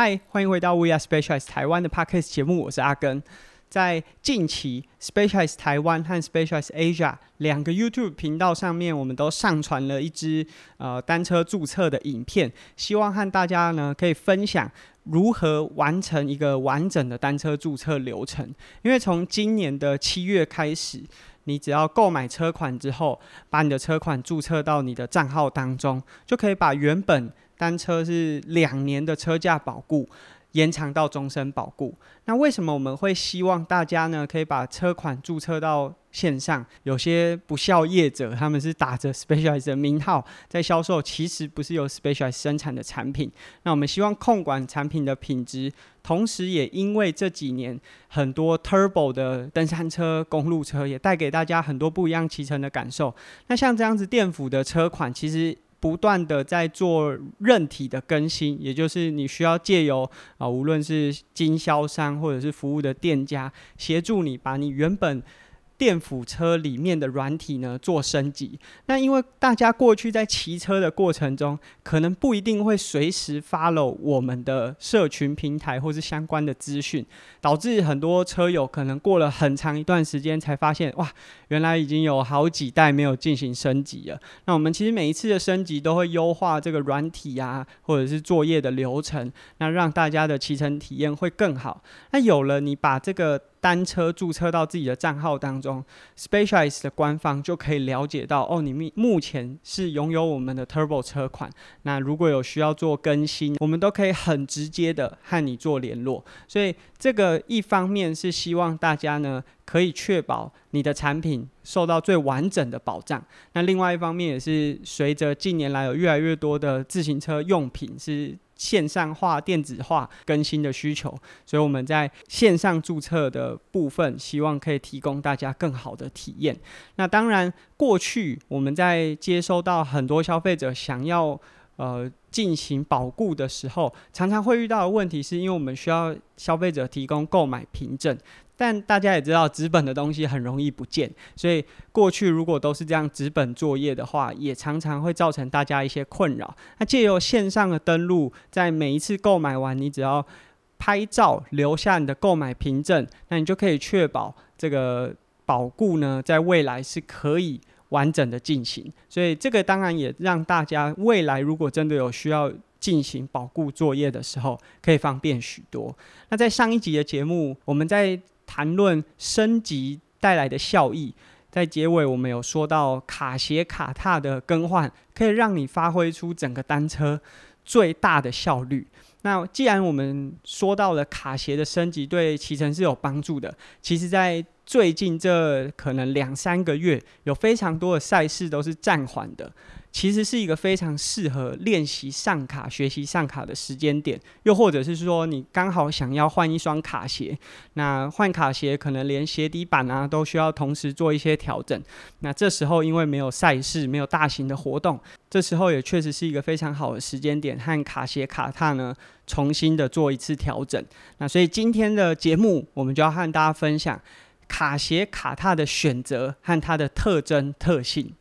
嗨，欢迎回到 We Are Specialized 台湾的 Podcast 节目，我是阿根。在近期，Specialized 台湾和 Specialized Asia 两个 YouTube 频道上面，我们都上传了一支呃单车注册的影片，希望和大家呢可以分享如何完成一个完整的单车注册流程。因为从今年的七月开始，你只要购买车款之后，把你的车款注册到你的账号当中，就可以把原本单车是两年的车价保固。延长到终身保固。那为什么我们会希望大家呢可以把车款注册到线上？有些不孝业者他们是 打着 Specialized 的名号在销售，其实不是由 Specialized 生产的产品。那我们希望控管产品的品质，同时也因为这几年很多 Turbo 的登山车、公路车也带给大家很多不一样骑乘的感受。那像这样子电辅的车款，其实。不断的在做任体的更新，也就是你需要借由啊，无论是经销商或者是服务的店家，协助你把你原本。电辅车里面的软体呢做升级，那因为大家过去在骑车的过程中，可能不一定会随时 follow 我们的社群平台或是相关的资讯，导致很多车友可能过了很长一段时间才发现，哇，原来已经有好几代没有进行升级了。那我们其实每一次的升级都会优化这个软体啊，或者是作业的流程，那让大家的骑乘体验会更好。那有了你把这个。单车注册到自己的账号当中，Specialized 的官方就可以了解到哦，你目目前是拥有我们的 Turbo 车款。那如果有需要做更新，我们都可以很直接的和你做联络。所以这个一方面是希望大家呢可以确保你的产品受到最完整的保障。那另外一方面也是随着近年来有越来越多的自行车用品是。线上化、电子化更新的需求，所以我们在线上注册的部分，希望可以提供大家更好的体验。那当然，过去我们在接收到很多消费者想要呃进行保固的时候，常常会遇到的问题，是因为我们需要消费者提供购买凭证。但大家也知道，纸本的东西很容易不见，所以过去如果都是这样纸本作业的话，也常常会造成大家一些困扰。那借由线上的登录，在每一次购买完，你只要拍照留下你的购买凭证，那你就可以确保这个保固呢，在未来是可以完整的进行。所以这个当然也让大家未来如果真的有需要。进行保固作业的时候，可以方便许多。那在上一集的节目，我们在谈论升级带来的效益，在结尾我们有说到卡鞋卡踏的更换，可以让你发挥出整个单车最大的效率。那既然我们说到了卡鞋的升级对骑乘是有帮助的，其实，在最近这可能两三个月，有非常多的赛事都是暂缓的。其实是一个非常适合练习上卡、学习上卡的时间点，又或者是说你刚好想要换一双卡鞋，那换卡鞋可能连鞋底板啊都需要同时做一些调整。那这时候因为没有赛事、没有大型的活动，这时候也确实是一个非常好的时间点，和卡鞋卡踏呢重新的做一次调整。那所以今天的节目，我们就要和大家分享卡鞋卡踏的选择和它的特征特性。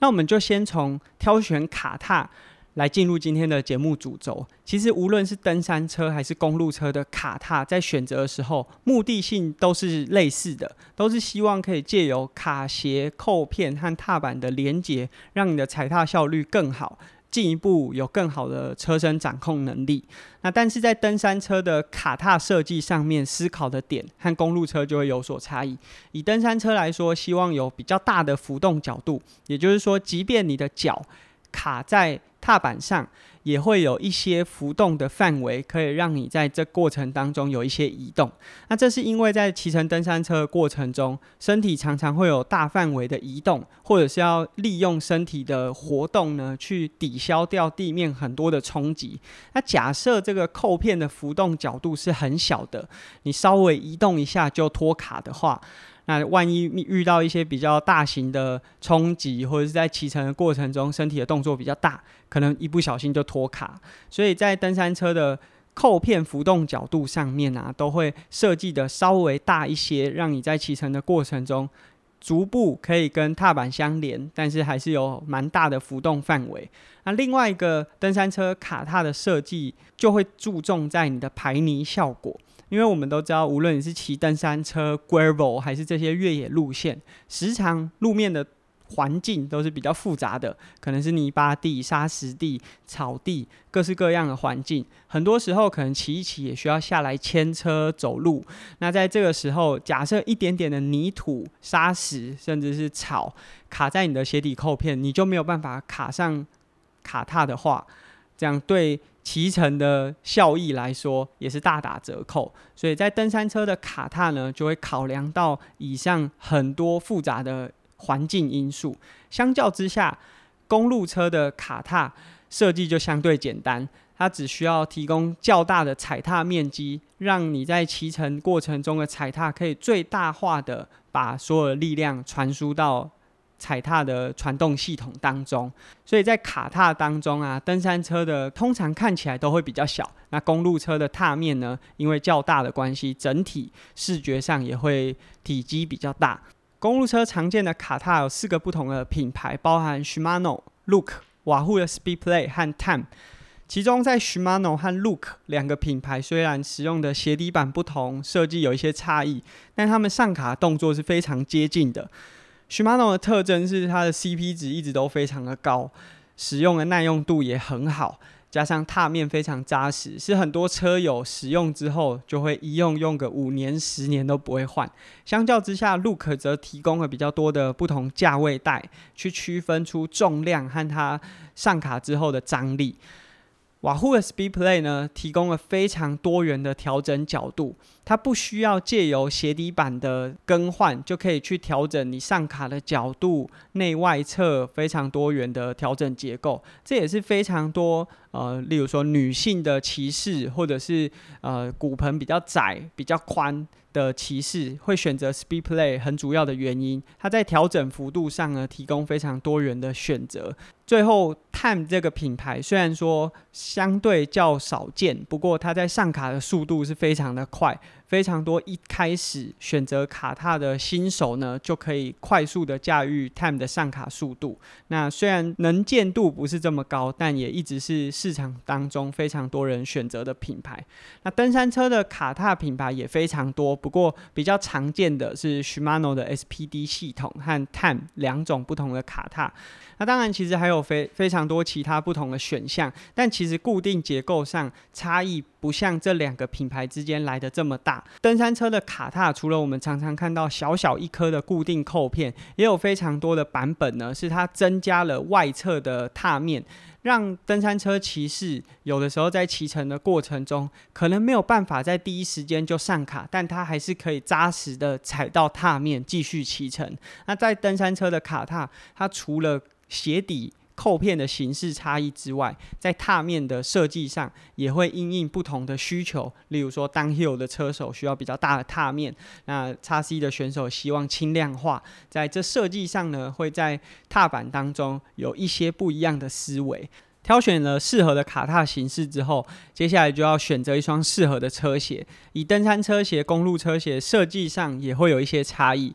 那我们就先从挑选卡踏来进入今天的节目主轴。其实无论是登山车还是公路车的卡踏，在选择的时候，目的性都是类似的，都是希望可以借由卡鞋扣片和踏板的连接，让你的踩踏效率更好。进一步有更好的车身掌控能力。那但是在登山车的卡踏设计上面，思考的点和公路车就会有所差异。以登山车来说，希望有比较大的浮动角度，也就是说，即便你的脚卡在踏板上。也会有一些浮动的范围，可以让你在这过程当中有一些移动。那这是因为在骑乘登山车的过程中，身体常常会有大范围的移动，或者是要利用身体的活动呢，去抵消掉地面很多的冲击。那假设这个扣片的浮动角度是很小的，你稍微移动一下就脱卡的话。那万一遇到一些比较大型的冲击，或者是在骑乘的过程中，身体的动作比较大，可能一不小心就脱卡。所以在登山车的扣片浮动角度上面啊，都会设计的稍微大一些，让你在骑乘的过程中逐步可以跟踏板相连，但是还是有蛮大的浮动范围。那另外一个登山车卡踏的设计就会注重在你的排泥效果，因为我们都知道，无论你是骑登山车、gravel 还是这些越野路线，时常路面的。环境都是比较复杂的，可能是泥巴地、沙石地、草地，各式各样的环境。很多时候可能骑一骑也需要下来牵车走路。那在这个时候，假设一点点的泥土、沙石，甚至是草卡在你的鞋底扣片，你就没有办法卡上卡踏的话，这样对骑乘的效益来说也是大打折扣。所以在登山车的卡踏呢，就会考量到以上很多复杂的。环境因素相较之下，公路车的卡踏设计就相对简单，它只需要提供较大的踩踏面积，让你在骑乘过程中的踩踏可以最大化的把所有的力量传输到踩踏的传动系统当中。所以在卡踏当中啊，登山车的通常看起来都会比较小，那公路车的踏面呢，因为较大的关系，整体视觉上也会体积比较大。公路车常见的卡踏有四个不同的品牌，包含 Shimano、Look、瓦户的 Speedplay 和 Time。其中，在 Shimano 和 Look 两个品牌，虽然使用的鞋底板不同，设计有一些差异，但他们上卡动作是非常接近的。Shimano 的特征是它的 CP 值一直都非常的高，使用的耐用度也很好。加上踏面非常扎实，是很多车友使用之后就会一用用个五年、十年都不会换。相较之下，Look 则提供了比较多的不同价位带，去区分出重量和它上卡之后的张力。瓦户的 Speedplay 呢，提供了非常多元的调整角度，它不需要借由鞋底板的更换就可以去调整你上卡的角度、内外侧非常多元的调整结构，这也是非常多呃，例如说女性的骑士或者是呃骨盆比较窄、比较宽。的骑士会选择 Speed Play 很主要的原因，它在调整幅度上呢提供非常多元的选择。最后，Time 这个品牌虽然说相对较少见，不过它在上卡的速度是非常的快。非常多一开始选择卡踏的新手呢，就可以快速的驾驭 Time 的上卡速度。那虽然能见度不是这么高，但也一直是市场当中非常多人选择的品牌。那登山车的卡踏品牌也非常多，不过比较常见的是 Shimano 的 SPD 系统和 Time 两种不同的卡踏。那当然，其实还有非非常多其他不同的选项，但其实固定结构上差异不像这两个品牌之间来的这么大。登山车的卡踏，除了我们常常看到小小一颗的固定扣片，也有非常多的版本呢，是它增加了外侧的踏面，让登山车骑士有的时候在骑乘的过程中，可能没有办法在第一时间就上卡，但它还是可以扎实的踩到踏面继续骑乘。那在登山车的卡踏，它除了鞋底扣片的形式差异之外，在踏面的设计上也会因应不同的需求。例如说，当 hill 的车手需要比较大的踏面，那叉 C 的选手希望轻量化，在这设计上呢，会在踏板当中有一些不一样的思维。挑选了适合的卡踏形式之后，接下来就要选择一双适合的车鞋。以登山车鞋、公路车鞋设计上也会有一些差异。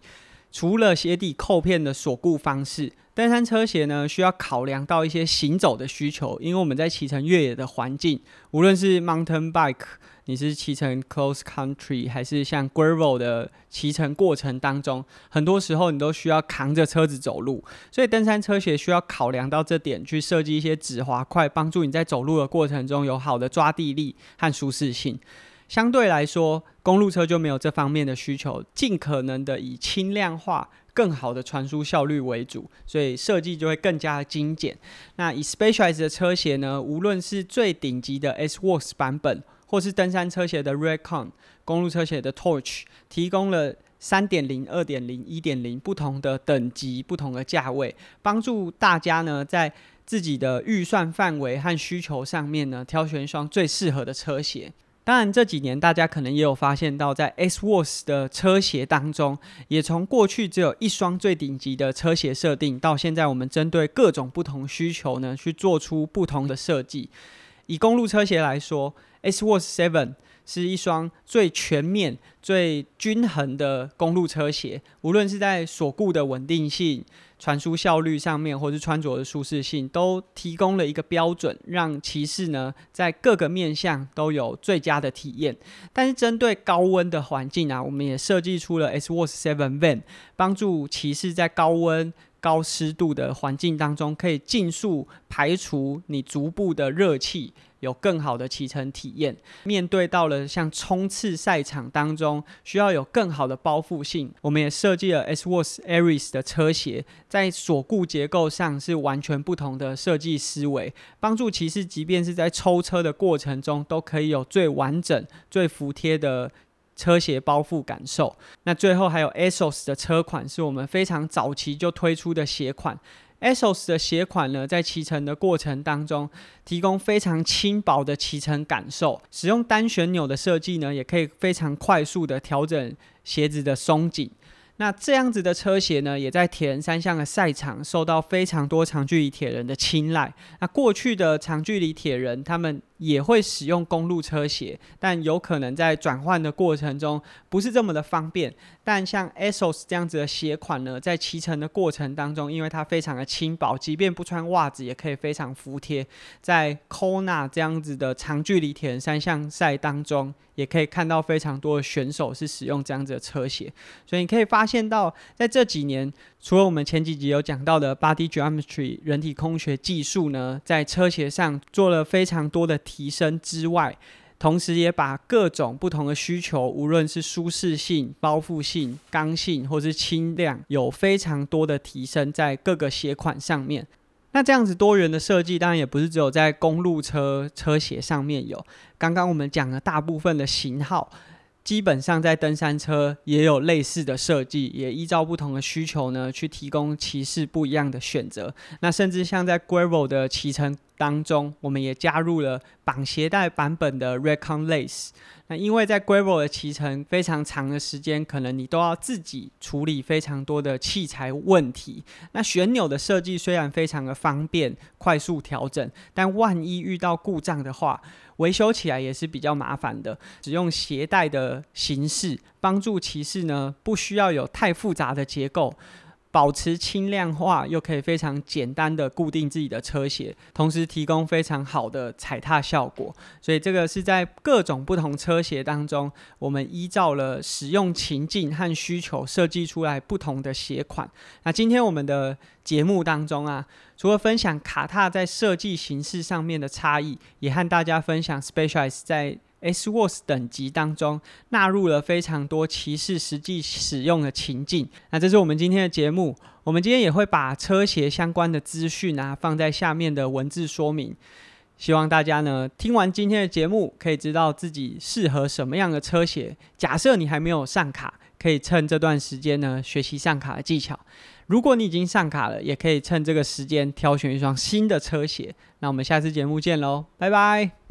除了鞋底扣片的锁固方式，登山车鞋呢需要考量到一些行走的需求，因为我们在骑乘越野的环境，无论是 mountain bike，你是骑乘 close country，还是像 gravel 的骑乘过程当中，很多时候你都需要扛着车子走路，所以登山车鞋需要考量到这点，去设计一些止滑块，帮助你在走路的过程中有好的抓地力和舒适性。相对来说，公路车就没有这方面的需求，尽可能的以轻量化、更好的传输效率为主，所以设计就会更加精简。那以 Specialized 的车鞋呢，无论是最顶级的 S Works 版本，或是登山车鞋的 r e c o n 公路车鞋的 Torch，提供了三点零、二点零、一点零不同的等级、不同的价位，帮助大家呢在自己的预算范围和需求上面呢，挑选一双最适合的车鞋。当然，这几年大家可能也有发现到，在 S Works 的车鞋当中，也从过去只有一双最顶级的车鞋设定，到现在我们针对各种不同需求呢，去做出不同的设计。以公路车鞋来说，S Works Seven 是一双最全面、最均衡的公路车鞋，无论是在锁固的稳定性。传输效率上面，或是穿着的舒适性，都提供了一个标准，让骑士呢在各个面向都有最佳的体验。但是针对高温的环境啊，我们也设计出了 S Watch Seven Van，帮助骑士在高温。高湿度的环境当中，可以尽速排除你足部的热气，有更好的骑乘体验。面对到了像冲刺赛场当中，需要有更好的包覆性，我们也设计了 S Watch Aries 的车鞋，在锁固结构上是完全不同的设计思维，帮助骑士即便是在抽车的过程中，都可以有最完整、最服帖的。车鞋包覆感受，那最后还有 ASOS 的车款，是我们非常早期就推出的鞋款。ASOS 的鞋款呢，在骑乘的过程当中，提供非常轻薄的骑乘感受。使用单旋钮的设计呢，也可以非常快速的调整鞋子的松紧。那这样子的车鞋呢，也在铁人三项的赛场受到非常多长距离铁人的青睐。那过去的长距离铁人，他们也会使用公路车鞋，但有可能在转换的过程中不是这么的方便。但像 ASOS 这样子的鞋款呢，在骑乘的过程当中，因为它非常的轻薄，即便不穿袜子也可以非常服帖。在 Kona 这样子的长距离铁人三项赛当中，也可以看到非常多的选手是使用这样子的车鞋。所以你可以发现到，在这几年，除了我们前几集有讲到的 Body Geometry 人体工学技术呢，在车鞋上做了非常多的提升之外，同时也把各种不同的需求，无论是舒适性、包覆性、刚性或是轻量，有非常多的提升在各个鞋款上面。那这样子多元的设计，当然也不是只有在公路车车鞋上面有。刚刚我们讲了大部分的型号。基本上在登山车也有类似的设计，也依照不同的需求呢，去提供骑士不一样的选择。那甚至像在 Gravel 的骑乘当中，我们也加入了绑鞋带版本的 Recon Lace。那因为在 Gravel 的骑乘非常长的时间，可能你都要自己处理非常多的器材问题。那旋钮的设计虽然非常的方便、快速调整，但万一遇到故障的话，维修起来也是比较麻烦的。只用鞋带的形式，帮助骑士呢，不需要有太复杂的结构。保持轻量化，又可以非常简单的固定自己的车鞋，同时提供非常好的踩踏效果。所以这个是在各种不同车鞋当中，我们依照了使用情境和需求设计出来不同的鞋款。那今天我们的节目当中啊，除了分享卡踏在设计形式上面的差异，也和大家分享 Specialized 在 S Watch 等级当中纳入了非常多骑士实际使用的情境。那这是我们今天的节目。我们今天也会把车鞋相关的资讯啊放在下面的文字说明。希望大家呢听完今天的节目，可以知道自己适合什么样的车鞋。假设你还没有上卡，可以趁这段时间呢学习上卡的技巧。如果你已经上卡了，也可以趁这个时间挑选一双新的车鞋。那我们下次节目见喽，拜拜。